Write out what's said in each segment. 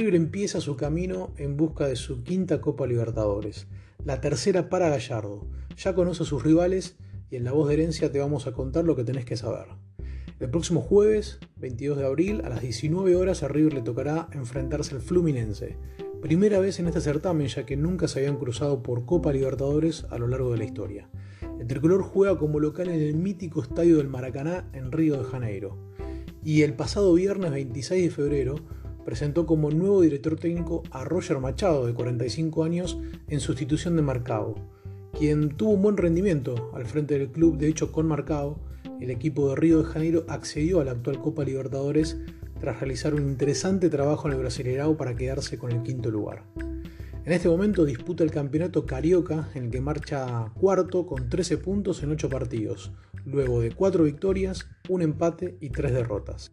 River empieza su camino en busca de su quinta Copa Libertadores, la tercera para Gallardo. Ya conoce a sus rivales y en la voz de herencia te vamos a contar lo que tenés que saber. El próximo jueves, 22 de abril, a las 19 horas a River le tocará enfrentarse al Fluminense. Primera vez en este certamen ya que nunca se habían cruzado por Copa Libertadores a lo largo de la historia. El tricolor juega como local en el mítico estadio del Maracaná en Río de Janeiro. Y el pasado viernes 26 de febrero presentó como nuevo director técnico a Roger Machado, de 45 años, en sustitución de Marcao, quien tuvo un buen rendimiento al frente del club. De hecho, con Marcao, el equipo de Río de Janeiro accedió a la actual Copa Libertadores tras realizar un interesante trabajo en el Brasileirao para quedarse con el quinto lugar. En este momento disputa el campeonato Carioca, en el que marcha cuarto con 13 puntos en 8 partidos, luego de 4 victorias, un empate y 3 derrotas.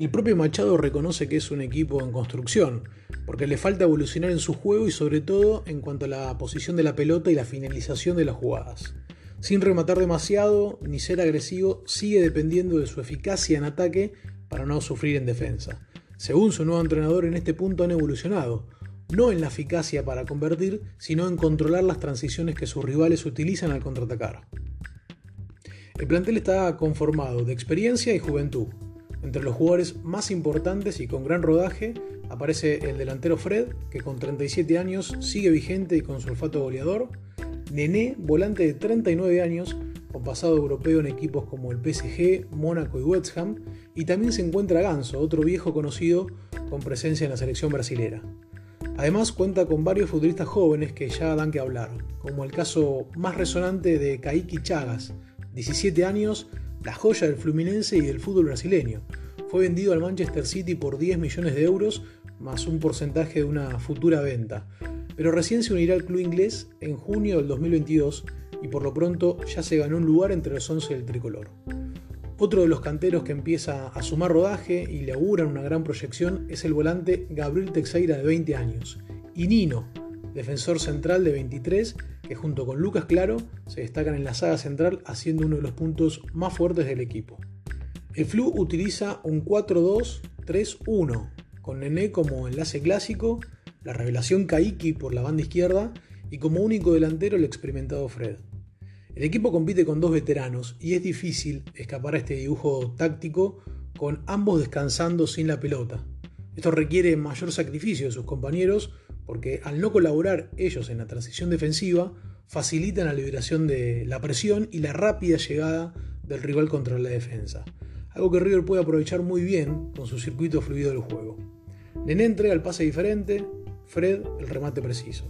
El propio Machado reconoce que es un equipo en construcción, porque le falta evolucionar en su juego y sobre todo en cuanto a la posición de la pelota y la finalización de las jugadas. Sin rematar demasiado ni ser agresivo, sigue dependiendo de su eficacia en ataque para no sufrir en defensa. Según su nuevo entrenador, en este punto han evolucionado, no en la eficacia para convertir, sino en controlar las transiciones que sus rivales utilizan al contraatacar. El plantel está conformado de experiencia y juventud, entre los jugadores más importantes y con gran rodaje aparece el delantero Fred, que con 37 años sigue vigente y con su olfato goleador. Nené, volante de 39 años, con pasado europeo en equipos como el PSG, Mónaco y West Ham. Y también se encuentra Ganso, otro viejo conocido con presencia en la selección brasilera. Además cuenta con varios futbolistas jóvenes que ya dan que hablar, como el caso más resonante de Kaiki Chagas, 17 años, la joya del Fluminense y del fútbol brasileño. Fue vendido al Manchester City por 10 millones de euros más un porcentaje de una futura venta, pero recién se unirá al club inglés en junio del 2022 y por lo pronto ya se ganó un lugar entre los 11 del tricolor. Otro de los canteros que empieza a sumar rodaje y le auguran una gran proyección es el volante Gabriel Texeira de 20 años y Nino, defensor central de 23 que junto con Lucas Claro se destacan en la saga central haciendo uno de los puntos más fuertes del equipo. El Flu utiliza un 4-2-3-1 con Nené como enlace clásico, la revelación Kaiki por la banda izquierda y como único delantero el experimentado Fred. El equipo compite con dos veteranos y es difícil escapar a este dibujo táctico con ambos descansando sin la pelota. Esto requiere mayor sacrificio de sus compañeros porque al no colaborar ellos en la transición defensiva, facilitan la liberación de la presión y la rápida llegada del rival contra la defensa. Algo que River puede aprovechar muy bien con su circuito fluido del juego. Nené entrega el pase diferente, Fred el remate preciso.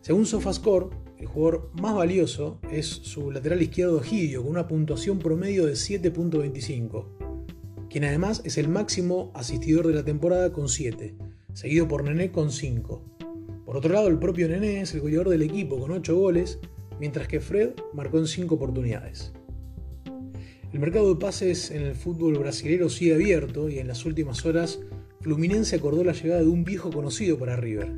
Según SofaScore, el jugador más valioso es su lateral izquierdo Gidio, con una puntuación promedio de 7.25, quien además es el máximo asistidor de la temporada con 7, seguido por Nené con 5. Por otro lado, el propio Nené es el goleador del equipo con 8 goles, mientras que Fred marcó en 5 oportunidades. El mercado de pases en el fútbol brasileño sigue abierto y en las últimas horas Fluminense acordó la llegada de un viejo conocido para River,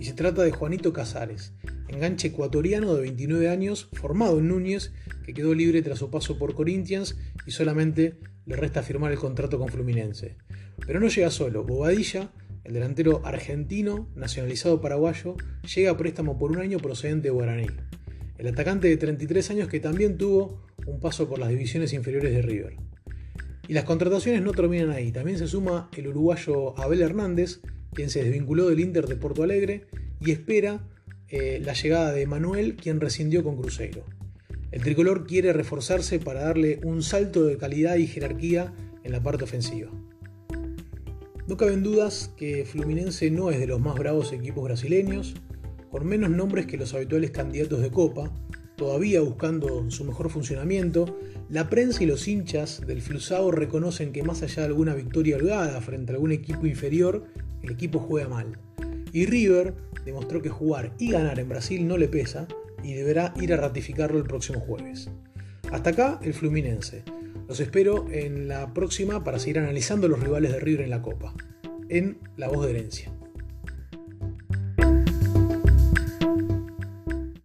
y se trata de Juanito Casares, enganche ecuatoriano de 29 años, formado en Núñez, que quedó libre tras su paso por Corinthians y solamente le resta firmar el contrato con Fluminense. Pero no llega solo, Bobadilla el delantero argentino, nacionalizado paraguayo, llega a préstamo por un año procedente de Guaraní. El atacante de 33 años que también tuvo un paso por las divisiones inferiores de River. Y las contrataciones no terminan ahí. También se suma el uruguayo Abel Hernández, quien se desvinculó del Inter de Porto Alegre y espera eh, la llegada de Manuel, quien rescindió con Cruzeiro. El tricolor quiere reforzarse para darle un salto de calidad y jerarquía en la parte ofensiva. No caben dudas que Fluminense no es de los más bravos equipos brasileños, con menos nombres que los habituales candidatos de Copa, todavía buscando su mejor funcionamiento, la prensa y los hinchas del Flusao reconocen que más allá de alguna victoria holgada frente a algún equipo inferior, el equipo juega mal. Y River demostró que jugar y ganar en Brasil no le pesa y deberá ir a ratificarlo el próximo jueves. Hasta acá el Fluminense. Los espero en la próxima para seguir analizando los rivales de River en la Copa, en La Voz de Herencia.